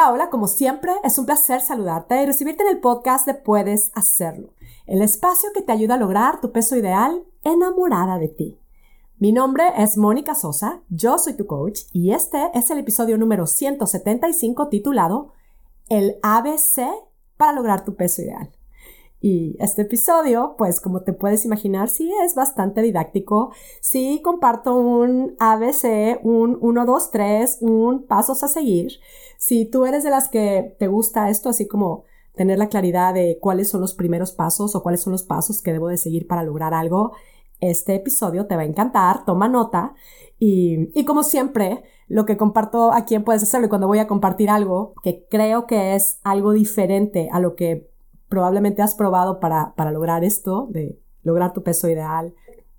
Hola, hola, como siempre, es un placer saludarte y recibirte en el podcast de Puedes Hacerlo, el espacio que te ayuda a lograr tu peso ideal enamorada de ti. Mi nombre es Mónica Sosa, yo soy tu coach y este es el episodio número 175 titulado El ABC para lograr tu peso ideal. Y este episodio, pues como te puedes imaginar, sí es bastante didáctico. Sí comparto un ABC, un 1, 2, 3, un pasos a seguir. Si tú eres de las que te gusta esto, así como tener la claridad de cuáles son los primeros pasos o cuáles son los pasos que debo de seguir para lograr algo, este episodio te va a encantar, toma nota. Y, y como siempre, lo que comparto aquí en Puedes Hacerlo y cuando voy a compartir algo que creo que es algo diferente a lo que probablemente has probado para, para lograr esto, de lograr tu peso ideal,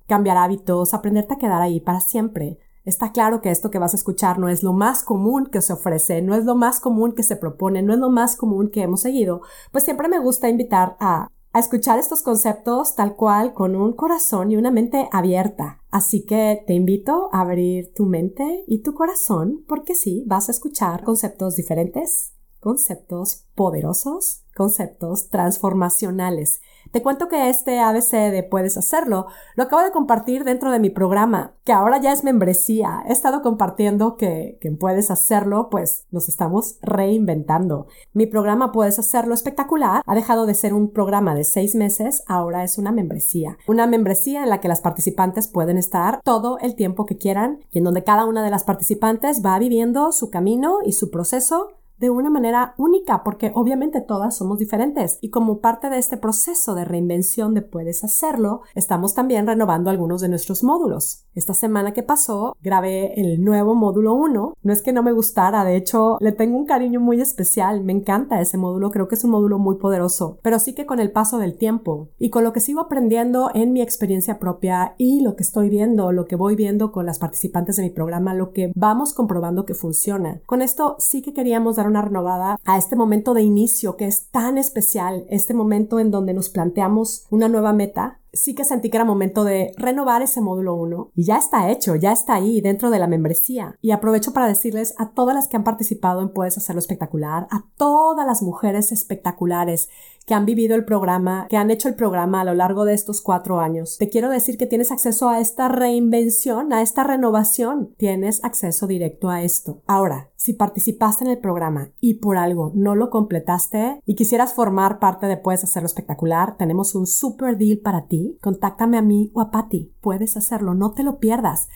cambiar hábitos, aprenderte a quedar ahí para siempre. Está claro que esto que vas a escuchar no es lo más común que se ofrece, no es lo más común que se propone, no es lo más común que hemos seguido, pues siempre me gusta invitar a, a escuchar estos conceptos tal cual con un corazón y una mente abierta. Así que te invito a abrir tu mente y tu corazón porque sí, vas a escuchar conceptos diferentes, conceptos poderosos, conceptos transformacionales. Te cuento que este ABC de Puedes Hacerlo lo acabo de compartir dentro de mi programa, que ahora ya es membresía. He estado compartiendo que, que Puedes Hacerlo, pues nos estamos reinventando. Mi programa Puedes Hacerlo espectacular ha dejado de ser un programa de seis meses, ahora es una membresía. Una membresía en la que las participantes pueden estar todo el tiempo que quieran y en donde cada una de las participantes va viviendo su camino y su proceso de una manera única, porque obviamente todas somos diferentes. Y como parte de este proceso de reinvención de Puedes Hacerlo, estamos también renovando algunos de nuestros módulos. Esta semana que pasó, grabé el nuevo módulo 1. No es que no me gustara, de hecho, le tengo un cariño muy especial. Me encanta ese módulo, creo que es un módulo muy poderoso, pero sí que con el paso del tiempo y con lo que sigo aprendiendo en mi experiencia propia y lo que estoy viendo, lo que voy viendo con las participantes de mi programa, lo que vamos comprobando que funciona. Con esto sí que queríamos dar una renovada a este momento de inicio que es tan especial, este momento en donde nos planteamos una nueva meta sí que sentí que era momento de renovar ese módulo 1 y ya está hecho, ya está ahí dentro de la membresía. Y aprovecho para decirles a todas las que han participado en Puedes Hacerlo Espectacular, a todas las mujeres espectaculares que han vivido el programa, que han hecho el programa a lo largo de estos cuatro años. Te quiero decir que tienes acceso a esta reinvención, a esta renovación. Tienes acceso directo a esto. Ahora, si participaste en el programa y por algo no lo completaste y quisieras formar parte de Puedes Hacerlo Espectacular, tenemos un super deal para ti. Contáctame a mí o a Patty. Puedes hacerlo, no te lo pierdas.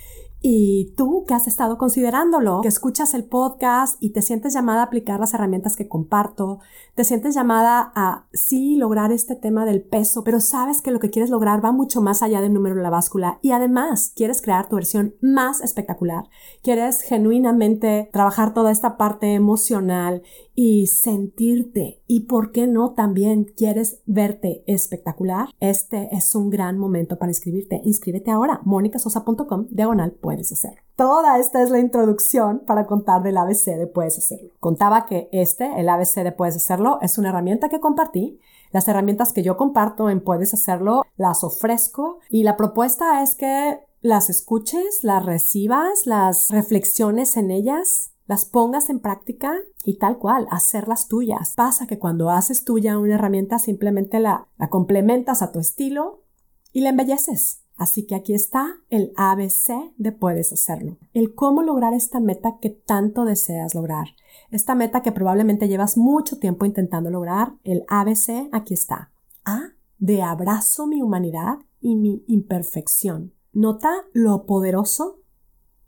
Y tú que has estado considerándolo, que escuchas el podcast y te sientes llamada a aplicar las herramientas que comparto, te sientes llamada a sí lograr este tema del peso, pero sabes que lo que quieres lograr va mucho más allá del número de la báscula y además quieres crear tu versión más espectacular, quieres genuinamente trabajar toda esta parte emocional y sentirte y por qué no también quieres verte espectacular, este es un gran momento para inscribirte. Inscríbete ahora, monicasosa.com, diagonal, puedes hacerlo. Toda esta es la introducción para contar del ABC de puedes hacerlo. Contaba que este, el ABC de puedes hacerlo, es una herramienta que compartí. Las herramientas que yo comparto en puedes hacerlo las ofrezco y la propuesta es que las escuches, las recibas, las reflexiones en ellas las pongas en práctica y tal cual, hacerlas tuyas. Pasa que cuando haces tuya una herramienta simplemente la, la complementas a tu estilo y la embelleces. Así que aquí está el ABC de puedes hacerlo. El cómo lograr esta meta que tanto deseas lograr. Esta meta que probablemente llevas mucho tiempo intentando lograr. El ABC aquí está. A de abrazo mi humanidad y mi imperfección. Nota lo poderoso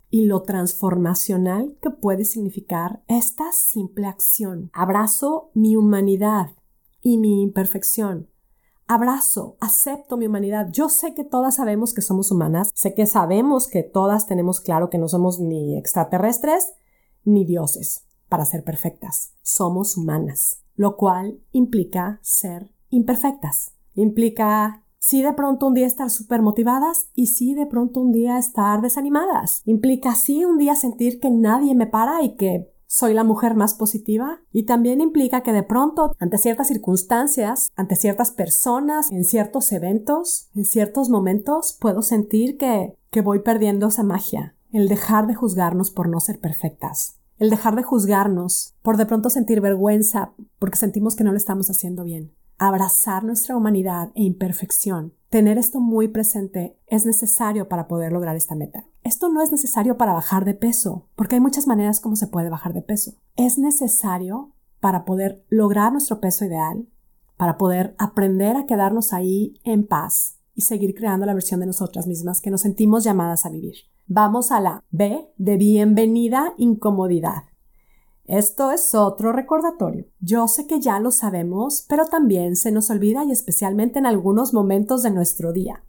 y lo transformacional que puede significar esta simple acción. Abrazo mi humanidad y mi imperfección. Abrazo, acepto mi humanidad. Yo sé que todas sabemos que somos humanas, sé que sabemos que todas tenemos claro que no somos ni extraterrestres ni dioses para ser perfectas. Somos humanas, lo cual implica ser imperfectas. Implica sí de pronto un día estar súper motivadas y sí de pronto un día estar desanimadas. Implica sí un día sentir que nadie me para y que soy la mujer más positiva y también implica que de pronto ante ciertas circunstancias, ante ciertas personas, en ciertos eventos, en ciertos momentos puedo sentir que, que voy perdiendo esa magia, el dejar de juzgarnos por no ser perfectas. el dejar de juzgarnos por de pronto sentir vergüenza porque sentimos que no lo estamos haciendo bien, abrazar nuestra humanidad e imperfección. Tener esto muy presente es necesario para poder lograr esta meta. Esto no es necesario para bajar de peso, porque hay muchas maneras como se puede bajar de peso. Es necesario para poder lograr nuestro peso ideal, para poder aprender a quedarnos ahí en paz y seguir creando la versión de nosotras mismas que nos sentimos llamadas a vivir. Vamos a la B de bienvenida incomodidad. Esto es otro recordatorio. Yo sé que ya lo sabemos, pero también se nos olvida y especialmente en algunos momentos de nuestro día.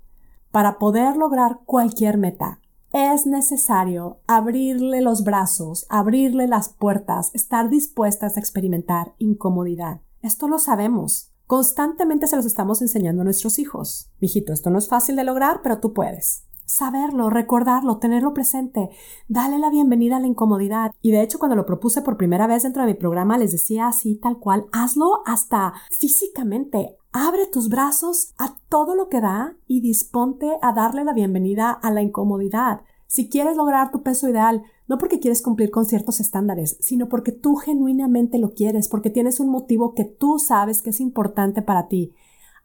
Para poder lograr cualquier meta, es necesario abrirle los brazos, abrirle las puertas, estar dispuestas a experimentar incomodidad. Esto lo sabemos. Constantemente se los estamos enseñando a nuestros hijos. Mijito, esto no es fácil de lograr, pero tú puedes saberlo, recordarlo, tenerlo presente, dale la bienvenida a la incomodidad. Y de hecho, cuando lo propuse por primera vez dentro de mi programa, les decía así, tal cual, hazlo hasta físicamente. Abre tus brazos a todo lo que da y disponte a darle la bienvenida a la incomodidad. Si quieres lograr tu peso ideal, no porque quieres cumplir con ciertos estándares, sino porque tú genuinamente lo quieres, porque tienes un motivo que tú sabes que es importante para ti.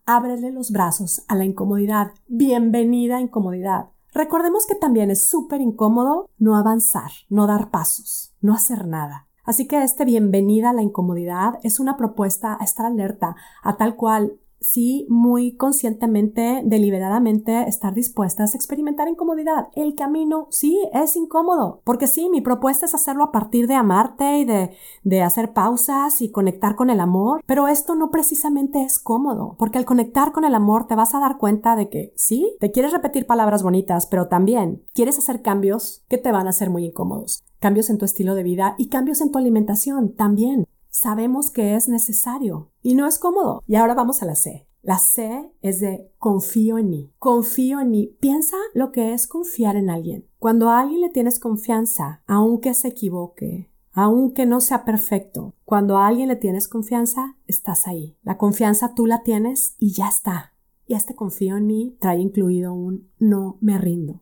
Ábrele los brazos a la incomodidad. Bienvenida incomodidad. Recordemos que también es súper incómodo no avanzar, no dar pasos, no hacer nada. Así que este bienvenida a la incomodidad es una propuesta a estar alerta, a tal cual sí muy conscientemente, deliberadamente estar dispuestas a experimentar incomodidad. El camino sí es incómodo, porque sí, mi propuesta es hacerlo a partir de amarte y de, de hacer pausas y conectar con el amor, pero esto no precisamente es cómodo, porque al conectar con el amor te vas a dar cuenta de que sí, te quieres repetir palabras bonitas, pero también quieres hacer cambios que te van a ser muy incómodos cambios en tu estilo de vida y cambios en tu alimentación también sabemos que es necesario y no es cómodo. Y ahora vamos a la C. La C es de confío en mí. Confío en mí. Piensa lo que es confiar en alguien. Cuando a alguien le tienes confianza, aunque se equivoque, aunque no sea perfecto, cuando a alguien le tienes confianza, estás ahí. La confianza tú la tienes y ya está. Y este confío en mí trae incluido un no me rindo.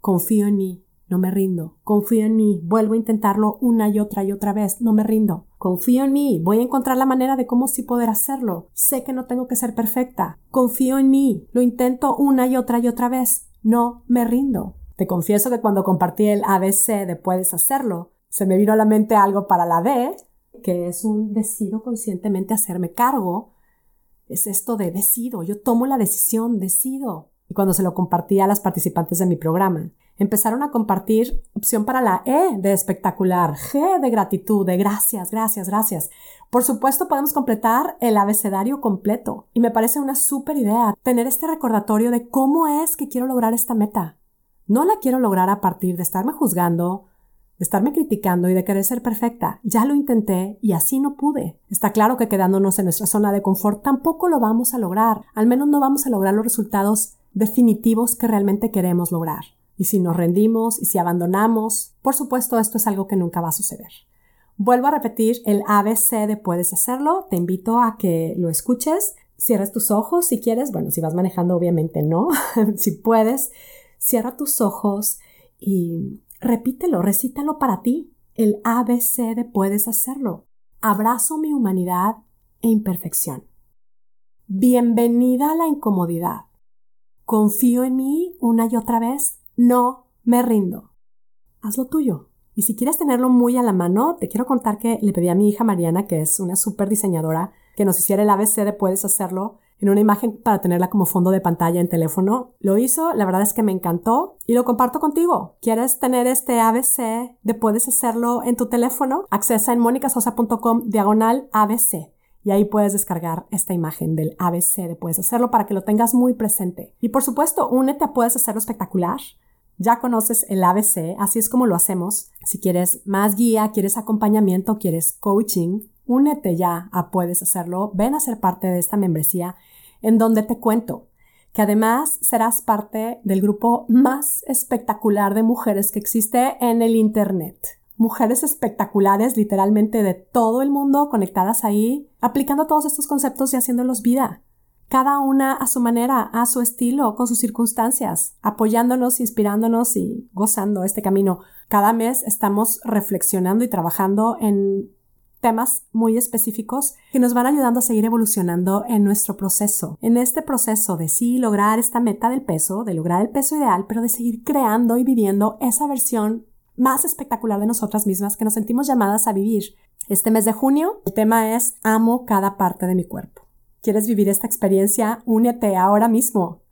Confío en mí. No me rindo. Confío en mí. Vuelvo a intentarlo una y otra y otra vez. No me rindo. Confío en mí. Voy a encontrar la manera de cómo sí poder hacerlo. Sé que no tengo que ser perfecta. Confío en mí. Lo intento una y otra y otra vez. No me rindo. Te confieso que cuando compartí el ABC de puedes hacerlo, se me vino a la mente algo para la D, que es un decido conscientemente hacerme cargo. Es esto de decido. Yo tomo la decisión, decido. Y cuando se lo compartí a las participantes de mi programa, empezaron a compartir opción para la E de espectacular, G de gratitud, de gracias, gracias, gracias. Por supuesto, podemos completar el abecedario completo y me parece una súper idea tener este recordatorio de cómo es que quiero lograr esta meta. No la quiero lograr a partir de estarme juzgando, de estarme criticando y de querer ser perfecta. Ya lo intenté y así no pude. Está claro que quedándonos en nuestra zona de confort tampoco lo vamos a lograr. Al menos no vamos a lograr los resultados definitivos que realmente queremos lograr. Y si nos rendimos y si abandonamos, por supuesto esto es algo que nunca va a suceder. Vuelvo a repetir el ABC de puedes hacerlo. Te invito a que lo escuches. Cierres tus ojos si quieres. Bueno, si vas manejando, obviamente no. si puedes, cierra tus ojos y repítelo, recítalo para ti. El ABC de puedes hacerlo. Abrazo mi humanidad e imperfección. Bienvenida a la incomodidad. Confío en mí una y otra vez no me rindo. Hazlo tuyo. Y si quieres tenerlo muy a la mano, te quiero contar que le pedí a mi hija Mariana, que es una súper diseñadora, que nos hiciera el ABC de puedes hacerlo en una imagen para tenerla como fondo de pantalla en teléfono. Lo hizo, la verdad es que me encantó y lo comparto contigo. ¿Quieres tener este ABC de puedes hacerlo en tu teléfono? Accesa en monicasosa.com diagonal ABC y ahí puedes descargar esta imagen del ABC de puedes hacerlo para que lo tengas muy presente. Y por supuesto, únete a puedes hacerlo espectacular. Ya conoces el ABC, así es como lo hacemos. Si quieres más guía, quieres acompañamiento, quieres coaching, únete ya a Puedes Hacerlo. Ven a ser parte de esta membresía en donde te cuento que además serás parte del grupo más espectacular de mujeres que existe en el Internet. Mujeres espectaculares literalmente de todo el mundo conectadas ahí, aplicando todos estos conceptos y haciéndolos vida cada una a su manera, a su estilo, con sus circunstancias, apoyándonos, inspirándonos y gozando este camino. Cada mes estamos reflexionando y trabajando en temas muy específicos que nos van ayudando a seguir evolucionando en nuestro proceso. En este proceso de sí lograr esta meta del peso, de lograr el peso ideal, pero de seguir creando y viviendo esa versión más espectacular de nosotras mismas que nos sentimos llamadas a vivir. Este mes de junio, el tema es Amo cada parte de mi cuerpo. ¿Quieres vivir esta experiencia? Únete ahora mismo.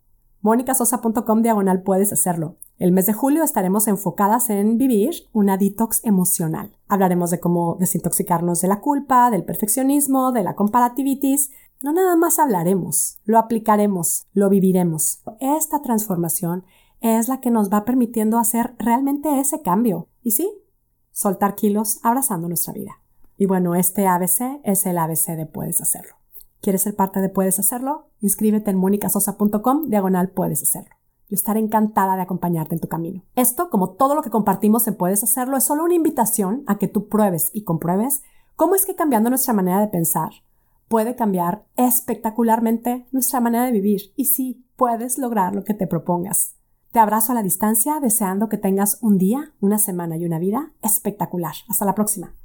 monicasosa.com diagonal puedes hacerlo. El mes de julio estaremos enfocadas en vivir una detox emocional. Hablaremos de cómo desintoxicarnos de la culpa, del perfeccionismo, de la comparativitis. No nada más hablaremos, lo aplicaremos, lo viviremos. Esta transformación es la que nos va permitiendo hacer realmente ese cambio. Y sí, soltar kilos abrazando nuestra vida. Y bueno, este ABC es el ABC de Puedes Hacerlo. ¿Quieres ser parte de Puedes Hacerlo? Inscríbete en monicasosa.com diagonal Puedes Hacerlo. Yo estaré encantada de acompañarte en tu camino. Esto, como todo lo que compartimos en Puedes Hacerlo, es solo una invitación a que tú pruebes y compruebes cómo es que cambiando nuestra manera de pensar puede cambiar espectacularmente nuestra manera de vivir. Y sí, puedes lograr lo que te propongas. Te abrazo a la distancia deseando que tengas un día, una semana y una vida espectacular. Hasta la próxima.